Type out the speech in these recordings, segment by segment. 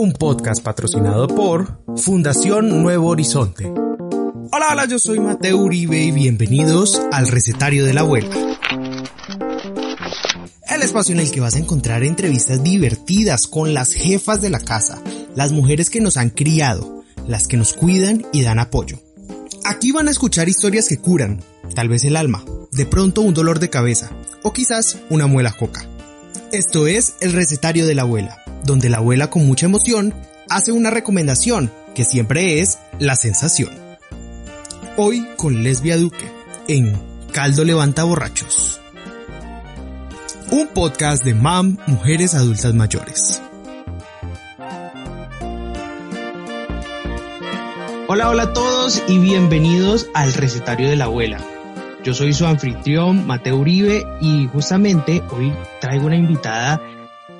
Un podcast patrocinado por Fundación Nuevo Horizonte. Hola, hola, yo soy Mateo Uribe y bienvenidos al Recetario de la Abuela. El espacio en el que vas a encontrar entrevistas divertidas con las jefas de la casa, las mujeres que nos han criado, las que nos cuidan y dan apoyo. Aquí van a escuchar historias que curan, tal vez el alma, de pronto un dolor de cabeza o quizás una muela coca. Esto es el recetario de la abuela, donde la abuela con mucha emoción hace una recomendación que siempre es la sensación. Hoy con Lesbia Duque en Caldo Levanta Borrachos. Un podcast de MAM Mujeres Adultas Mayores. Hola, hola a todos y bienvenidos al recetario de la abuela. Yo soy su anfitrión, Mateo Uribe, y justamente hoy traigo una invitada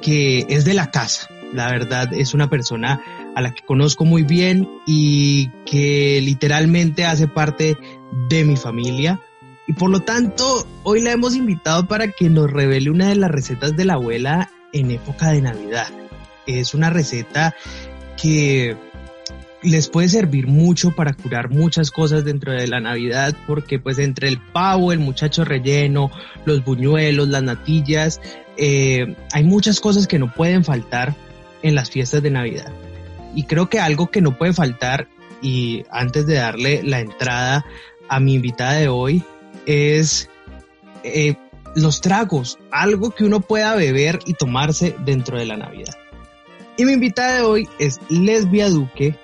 que es de la casa. La verdad es una persona a la que conozco muy bien y que literalmente hace parte de mi familia. Y por lo tanto, hoy la hemos invitado para que nos revele una de las recetas de la abuela en época de Navidad. Es una receta que les puede servir mucho para curar muchas cosas dentro de la Navidad, porque pues entre el pavo, el muchacho relleno, los buñuelos, las natillas, eh, hay muchas cosas que no pueden faltar en las fiestas de Navidad. Y creo que algo que no puede faltar, y antes de darle la entrada a mi invitada de hoy, es eh, los tragos, algo que uno pueda beber y tomarse dentro de la Navidad. Y mi invitada de hoy es Lesbia Duque,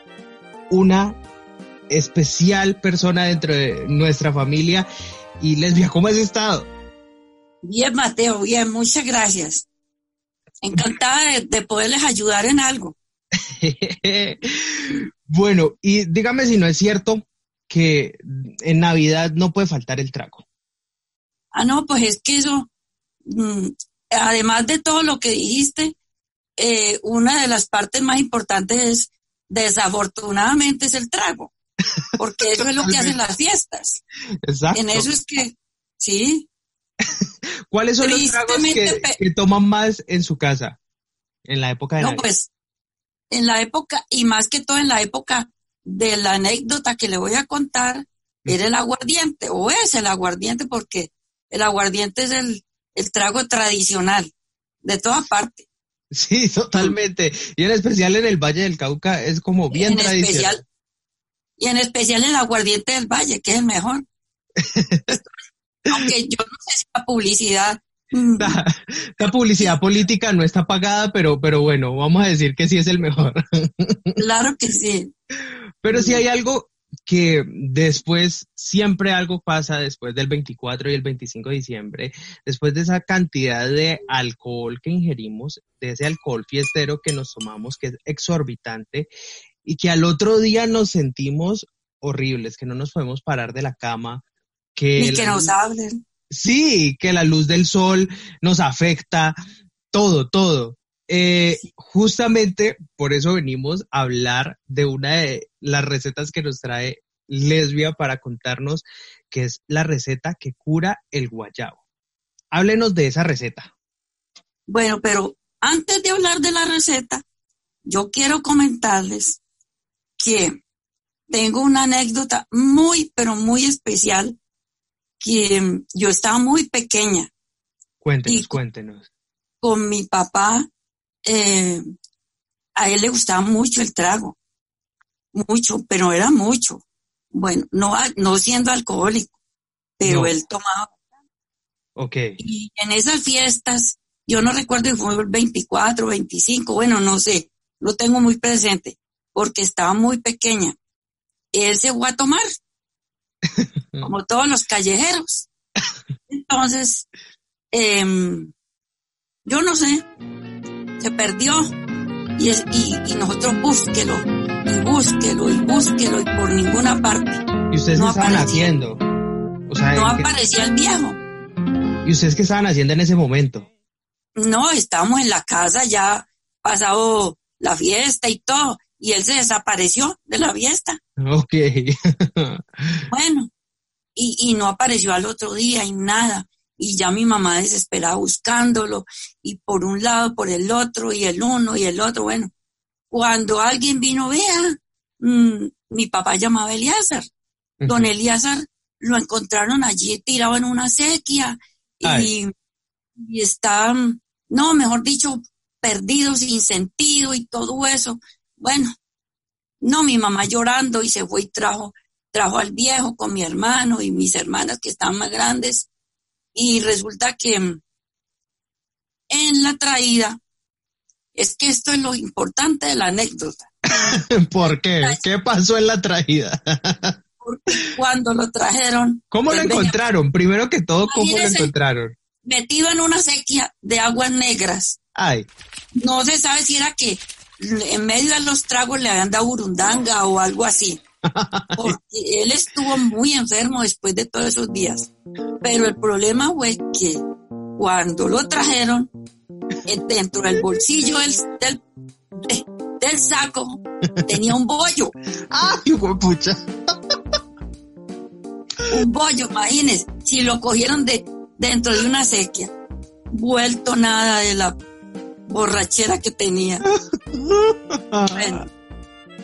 una especial persona dentro de nuestra familia. Y Lesbia, ¿cómo has estado? Bien, Mateo, bien, muchas gracias. Encantada de, poderles ayudar en algo. bueno, y dígame si no es cierto que en Navidad no puede faltar el trago. Ah, no, pues es que eso, mm, además de todo lo que dijiste, eh, una de las partes más importantes es Desafortunadamente es el trago, porque eso es lo que hacen las fiestas. Exacto. En eso es que, sí. ¿Cuáles son los tragos que, toman más en su casa en la época de No, pues, en la época, y más que todo en la época de la anécdota que le voy a contar, era el aguardiente, o es el aguardiente, porque el aguardiente es el, el trago tradicional de toda parte. Sí, totalmente. Y en especial en el Valle del Cauca es como bien tradicional. y en especial en el aguardiente del Valle, que es el mejor. Aunque yo no sé si la publicidad. La, publicidad política no está pagada, pero, pero bueno, vamos a decir que sí es el mejor. Claro que sí. Pero si hay algo que después siempre algo pasa después del 24 y el 25 de diciembre, después de esa cantidad de alcohol que ingerimos, de ese alcohol fiestero que nos tomamos, que es exorbitante, y que al otro día nos sentimos horribles, que no nos podemos parar de la cama, que... que nos hablen. Sí, que la luz del sol nos afecta, todo, todo. Eh, justamente por eso venimos a hablar de una de las recetas que nos trae Lesbia para contarnos que es la receta que cura el guayabo. Háblenos de esa receta. Bueno, pero antes de hablar de la receta, yo quiero comentarles que tengo una anécdota muy, pero muy especial, que yo estaba muy pequeña. Cuéntenos, cuéntenos. Con mi papá eh, a él le gustaba mucho el trago, mucho, pero era mucho. Bueno, no, no siendo alcohólico, pero él tomaba. Ok. Y en esas fiestas, yo no recuerdo si fue el 24, 25, bueno, no sé, lo tengo muy presente, porque estaba muy pequeña. Él se fue a tomar, como todos los callejeros. Entonces, em, yo no sé, se perdió Y, es, y, y nosotros búsquelo, y búsquelo, y búsquelo, y por ninguna parte. ¿Y ustedes no qué estaban aparecía. haciendo? O sea, No ¿qué- aparecía el viejo. ¿y ustedes qué estaban haciendo en ese momento? No, estábamos en la casa ya pasado la fiesta y todo, y él se desapareció de la fiesta. Ok. Bueno, y, y no apareció al otro día y nada. Y ya mi mamá desesperada buscándolo, y por un lado, por el otro, y el uno y el otro. Bueno, cuando alguien vino, vea, mm, mi papá llamaba a Elíasar. Don Elíasar lo encontraron allí tirado en una sequía y, y está, mm, no, mejor dicho, perdido, sin sentido y todo eso. Bueno, no, mi mamá llorando y se fue y trajo, trajo al viejo con mi hermano y mis hermanas que estaban más grandes. Y resulta que mm, en la traída, es que esto es lo importante de la anécdota. ¿Por qué? ¿Qué pasó en la traída? Porque cuando lo trajeron, ¿Cómo lo encontraron? Primero que todo, ¿cómo lo encontraron? metido en una sequía de aguas negras. Ay, No se sabe si era que en medio de los tragos le habían dado burundanga o algo así. Porque él estuvo muy enfermo después de todos esos días. Pero el problema fue que cuando lo trajeron, eh, dentro del bolsillo del, del, eh, del saco tenía un bollo. ay, huepucha. un bollo, imagínense, si lo cogieron de dentro de una sequía, vuelto nada de la borrachera que tenía. Bueno,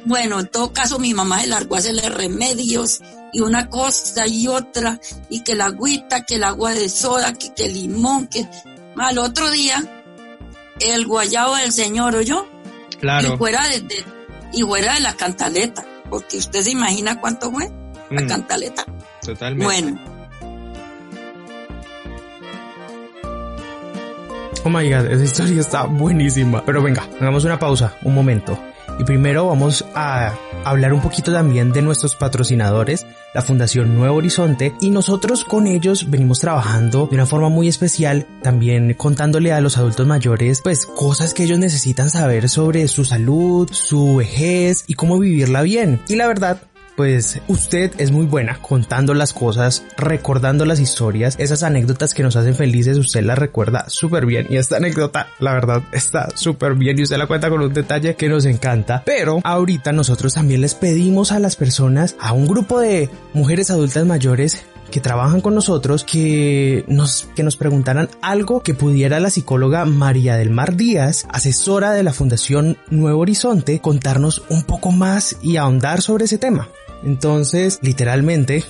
bueno, en todo caso mi mamá se largó a hacerle remedios y una cosa y otra, y que la agüita, que el agua de soda, que, que el limón, que al otro día el guayabo del señor oyó y Claro. fuera de, de- y fuera de la cantaleta, porque usted se imagina cuánto fue la Mm, cantaleta. totalmente. Bueno, Oh my god, esa historia está buenísima. Pero venga, hagamos una pausa, un momento. Y primero vamos a hablar un poquito también de nuestros patrocinadores, la Fundación Nuevo Horizonte, y nosotros con ellos venimos trabajando de una forma muy especial, también contándole a los adultos mayores, pues cosas que ellos necesitan saber sobre su salud, su vejez y cómo vivirla bien. Y la verdad, pues usted es muy buena contando las cosas, recordando las historias, esas anécdotas que nos hacen felices, usted las recuerda súper bien y esta anécdota, la verdad, está súper bien y usted la cuenta con un detalle que nos encanta. Pero ahorita nosotros también les pedimos a las personas, a un grupo de mujeres adultas mayores que trabajan con nosotros que nos, que nos preguntaran algo que pudiera la psicóloga María del Mar Díaz, asesora de la Fundación Nuevo Horizonte, contarnos un poco más y ahondar sobre ese tema. Entonces, literalmente,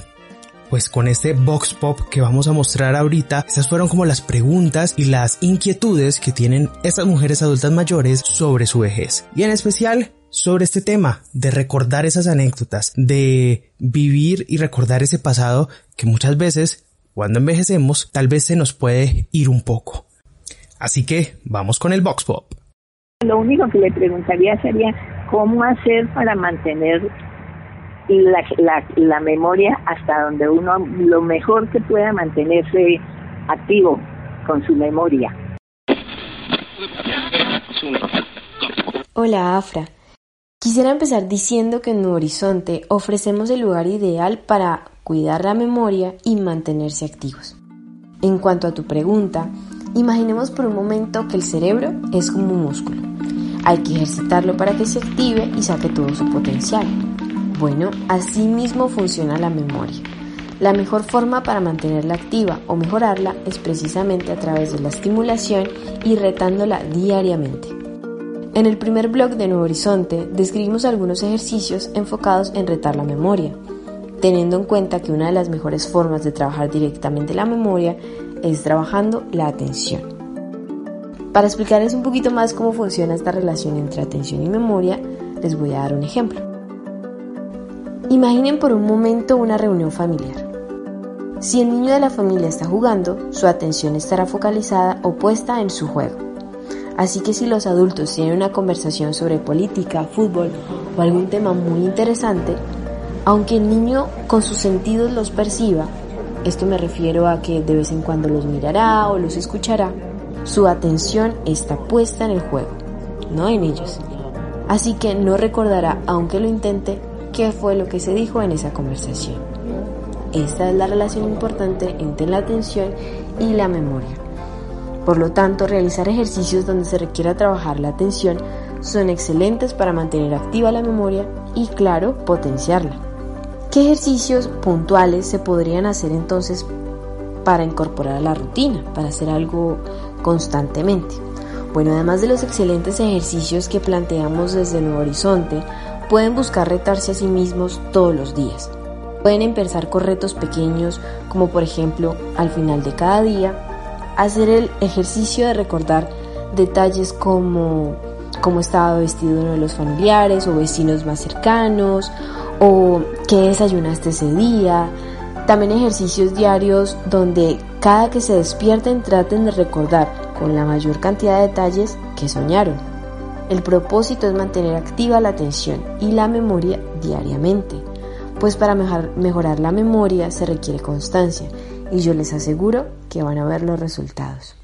pues con este box pop que vamos a mostrar ahorita, estas fueron como las preguntas y las inquietudes que tienen estas mujeres adultas mayores sobre su vejez. Y en especial sobre este tema de recordar esas anécdotas, de vivir y recordar ese pasado que muchas veces, cuando envejecemos, tal vez se nos puede ir un poco. Así que vamos con el box pop. Lo único que le preguntaría sería cómo hacer para mantener la, la, la memoria hasta donde uno lo mejor que pueda mantenerse activo con su memoria. Hola Afra. Quisiera empezar diciendo que en Nuevo Horizonte ofrecemos el lugar ideal para cuidar la memoria y mantenerse activos. En cuanto a tu pregunta, imaginemos por un momento que el cerebro es como un músculo. Hay que ejercitarlo para que se active y saque todo su potencial. Bueno, así mismo funciona la memoria. La mejor forma para mantenerla activa o mejorarla es precisamente a través de la estimulación y retándola diariamente. En el primer blog de Nuevo Horizonte describimos algunos ejercicios enfocados en retar la memoria, teniendo en cuenta que una de las mejores formas de trabajar directamente la memoria es trabajando la atención. Para explicarles un poquito más cómo funciona esta relación entre atención y memoria, les voy a dar un ejemplo. Imaginen por un momento una reunión familiar. Si el niño de la familia está jugando, su atención estará focalizada o puesta en su juego. Así que si los adultos tienen una conversación sobre política, fútbol o algún tema muy interesante, aunque el niño con sus sentidos los perciba, esto me refiero a que de vez en cuando los mirará o los escuchará, su atención está puesta en el juego, no en ellos. así que no recordará, aunque lo intente, qué fue lo que se dijo en esa conversación. Esta es la relación importante entre la atención y la memoria. Por lo tanto, realizar ejercicios donde se requiera trabajar la atención son excelentes para mantener activa la memoria y, claro, potenciarla. ¿Qué ejercicios puntuales se podrían hacer entonces para incorporar a la rutina, para hacer algo constantemente? Bueno, además de los excelentes ejercicios que planteamos desde Nuevo Horizonte, pueden buscar retarse a sí mismos todos los días. Pueden empezar con retos pequeños, como por ejemplo, al final de cada día, hacer el ejercicio de recordar detalles como cómo estaba vestido uno de los familiares o vecinos más cercanos, o qué desayunaste ese día. También ejercicios diarios donde cada que se despierten traten de recordar con la mayor cantidad de detalles que soñaron. El propósito es mantener activa la atención y la memoria diariamente, pues para mejorar la memoria se requiere constancia y yo les aseguro que van a ver los resultados.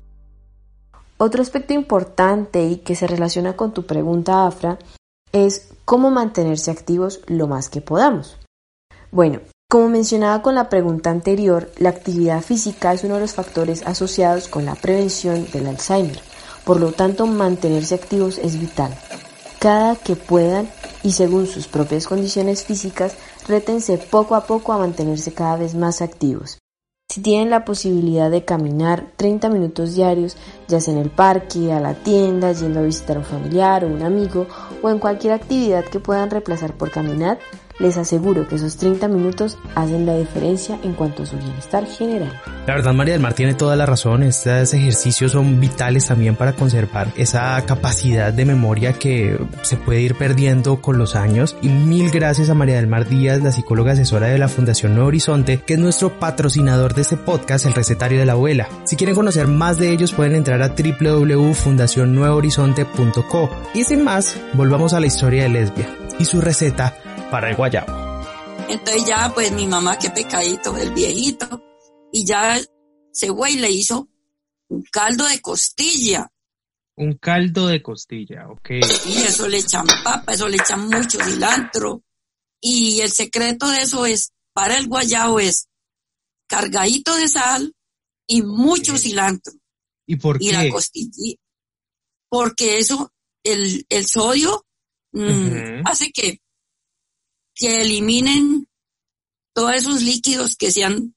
Otro aspecto importante y que se relaciona con tu pregunta, Afra, es cómo mantenerse activos lo más que podamos. Bueno, como mencionaba con la pregunta anterior, la actividad física es uno de los factores asociados con la prevención del Alzheimer. Por lo tanto, mantenerse activos es vital. Cada que puedan y según sus propias condiciones físicas, rétense poco a poco a mantenerse cada vez más activos. Si tienen la posibilidad de caminar 30 minutos diarios, ya sea en el parque, a la tienda, yendo a visitar a un familiar o un amigo, o en cualquier actividad que puedan reemplazar por caminar, les aseguro que esos 30 minutos hacen la diferencia en cuanto a su bienestar general. La verdad, María del Mar tiene toda la razón. Estos ejercicios son vitales también para conservar esa capacidad de memoria que se puede ir perdiendo con los años. Y mil gracias a María del Mar Díaz, la psicóloga asesora de la Fundación Nuevo Horizonte, que es nuestro patrocinador de este podcast, El Recetario de la Abuela. Si quieren conocer más de ellos, pueden entrar a www.fundacionnuevohorizonte.co. Y sin más, volvamos a la historia de Lesbia y su receta para el guayabo. Entonces ya, pues mi mamá, qué pecadito, el viejito, y ya se fue y le hizo un caldo de costilla. Un caldo de costilla, ok. Y eso le echan papa, eso le echan mucho cilantro. Y el secreto de eso es, para el guayabo es cargadito de sal y mucho cilantro. ¿Y por qué? Y la costilla. Porque eso, el, el sodio mm, hace que que eliminen todos esos líquidos que se han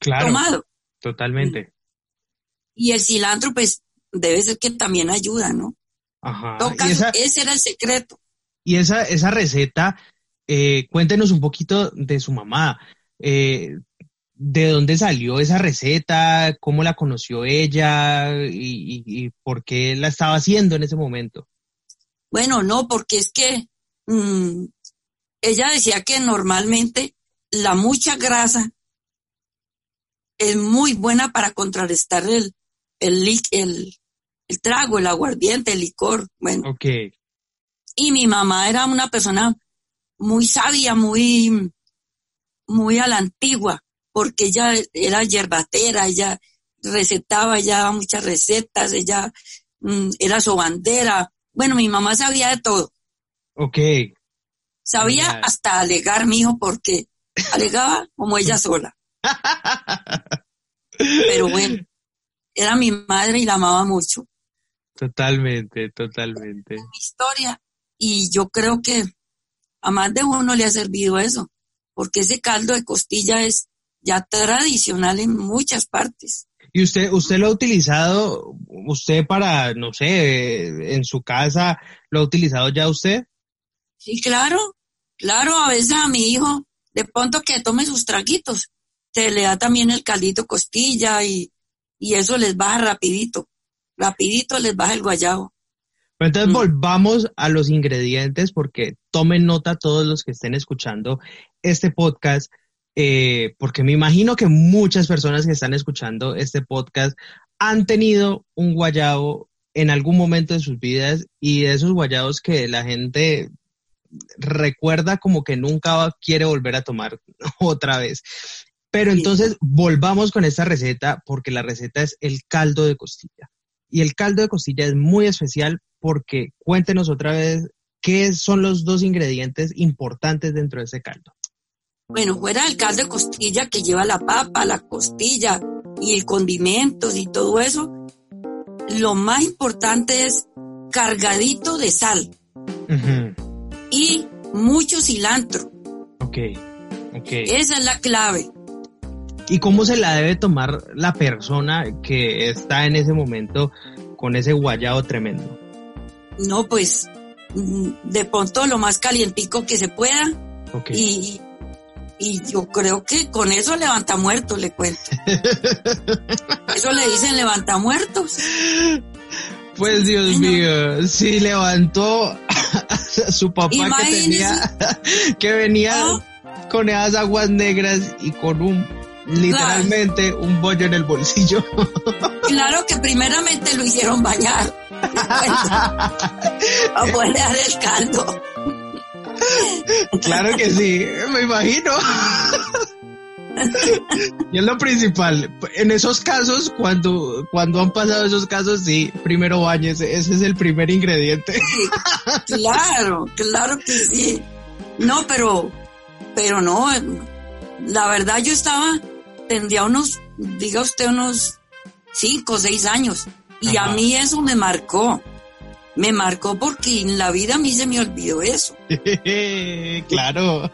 claro, tomado. Totalmente. Y el cilantro, pues, debe ser que también ayuda, ¿no? Ajá. ese era el secreto. Y esa, esa receta, eh, cuéntenos un poquito de su mamá. Eh, ¿De dónde salió esa receta? ¿Cómo la conoció ella? Y, por qué la estaba haciendo en ese momento? Bueno, no, porque es que mm, ella decía que normalmente la mucha grasa es muy buena para contrarrestar el, el, el, el trago, el aguardiente, el licor. Bueno. Okay. Y mi mamá era una persona muy sabia, muy, muy a la antigua, porque ella era yerbatera, ella recetaba, ella daba muchas recetas, ella mm, era sobandera. Bueno, mi mamá sabía de todo. Ok. Sabía hasta alegar, mijo, porque alegaba como ella sola. Pero bueno, era mi madre y la amaba mucho. Totalmente, totalmente. Mi historia. Y yo creo que a más de uno le ha servido eso, porque ese caldo de costilla es ya tradicional en muchas partes. ¿Y usted, usted lo ha utilizado, usted para, no sé, en su casa, lo ha utilizado ya usted? Sí, claro. Claro, a veces a mi hijo, de pronto que tome sus traguitos, se le da también el caldito costilla y, y eso les baja rapidito. Rapidito les baja el guayabo. entonces mm. volvamos a los ingredientes porque tomen nota todos los que estén escuchando este podcast, eh, porque me imagino que muchas personas que están escuchando este podcast han tenido un guayabo en algún momento de sus vidas y de esos guayabos que la gente recuerda como que nunca quiere volver a tomar otra vez. Pero entonces volvamos con esta receta porque la receta es el caldo de costilla. Y el caldo de costilla es muy especial porque cuéntenos otra vez qué son los dos ingredientes importantes dentro de ese caldo. Bueno, fuera del caldo de costilla que lleva la papa, la costilla y el condimentos y todo eso, lo más importante es cargadito de sal mucho cilantro. Ok, ok. Esa es la clave. ¿Y cómo se la debe tomar la persona que está en ese momento con ese guayado tremendo? No, pues mm, de pronto lo más calientico que se pueda. Y, y yo creo que con eso levanta muertos, le cuento. eso le dicen levanta muertos. Pues Dios mío, sí levantó su papá que tenía, que venía ah. con esas aguas negras y con un literalmente un bollo en el bolsillo. Claro que primeramente lo hicieron bañar. a poder el caldo. Claro que sí, me imagino. Y es lo principal. En esos casos, cuando, cuando han pasado esos casos, sí, primero bañese. Ese es el primer ingrediente. claro, claro que sí. No, pero, pero no. La verdad yo estaba tendría unos, diga usted, unos cinco o seis años. Y a mí eso me marcó. Me marcó porque en la vida a mí se me olvidó eso. claro.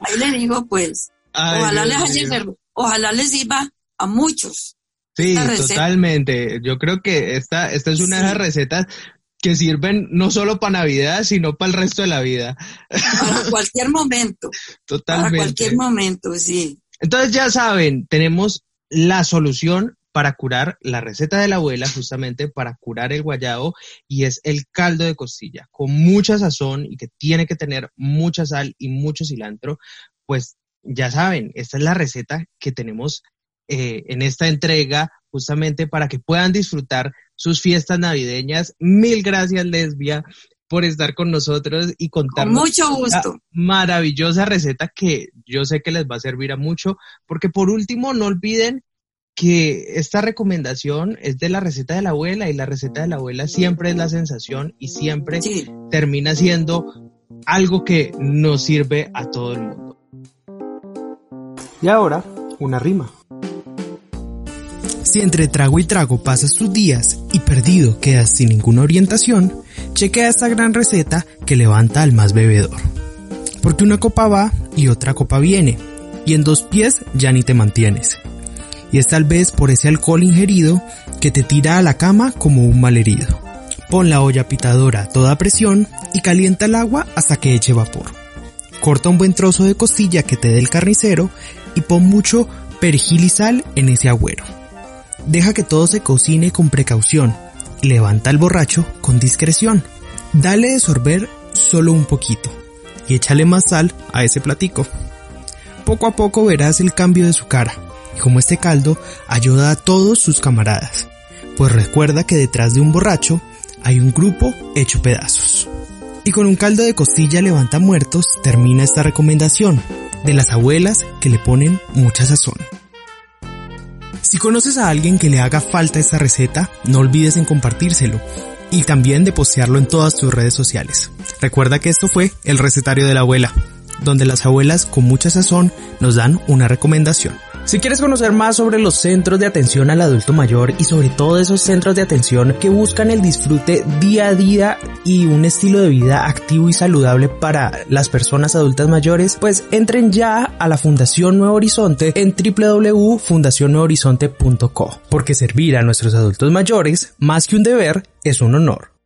Ahí le digo, pues, ojalá, les haya, ojalá les sirva a muchos. Sí, totalmente. Yo creo que esta, esta es una de las recetas que sirven no solo para Navidad, sino para el resto de la vida. Para cualquier momento. Totalmente. Para cualquier momento, sí. Entonces ya saben, tenemos la solución para curar la receta de la abuela, justamente para curar el guayabo, y es el caldo de costilla, con mucha sazón y que tiene que tener mucha sal y mucho cilantro. Pues ya saben, esta es la receta que tenemos eh, en esta entrega, justamente para que puedan disfrutar sus fiestas navideñas. Mil gracias, Lesbia, por estar con nosotros y contarnos con mucho gusto. maravillosa receta que yo sé que les va a servir a mucho, porque por último no olviden que esta recomendación es de la receta de la abuela y la receta de la abuela siempre es la sensación y siempre termina siendo algo que nos sirve a todo el mundo. Y ahora, una rima. Si entre trago y trago pasas tus días y perdido quedas sin ninguna orientación, chequea esta gran receta que levanta al más bebedor. Porque una copa va y otra copa viene, y en dos pies ya ni te mantienes. Y es tal vez por ese alcohol ingerido que te tira a la cama como un malherido. Pon la olla pitadora a toda presión y calienta el agua hasta que eche vapor. Corta un buen trozo de costilla que te dé el carnicero y pon mucho perejil y sal en ese agüero. Deja que todo se cocine con precaución y levanta al borracho con discreción. Dale de sorber solo un poquito y échale más sal a ese platico. Poco a poco verás el cambio de su cara como este caldo ayuda a todos sus camaradas. Pues recuerda que detrás de un borracho hay un grupo hecho pedazos. Y con un caldo de costilla levanta muertos termina esta recomendación de las abuelas que le ponen mucha sazón. Si conoces a alguien que le haga falta esta receta, no olvides en compartírselo y también de postearlo en todas tus redes sociales. Recuerda que esto fue el recetario de la abuela, donde las abuelas con mucha sazón nos dan una recomendación. Si quieres conocer más sobre los centros de atención al adulto mayor y sobre todo esos centros de atención que buscan el disfrute día a día y un estilo de vida activo y saludable para las personas adultas mayores, pues entren ya a la Fundación Nuevo Horizonte en www.fundacionnuevohorizonte.co, porque servir a nuestros adultos mayores, más que un deber, es un honor.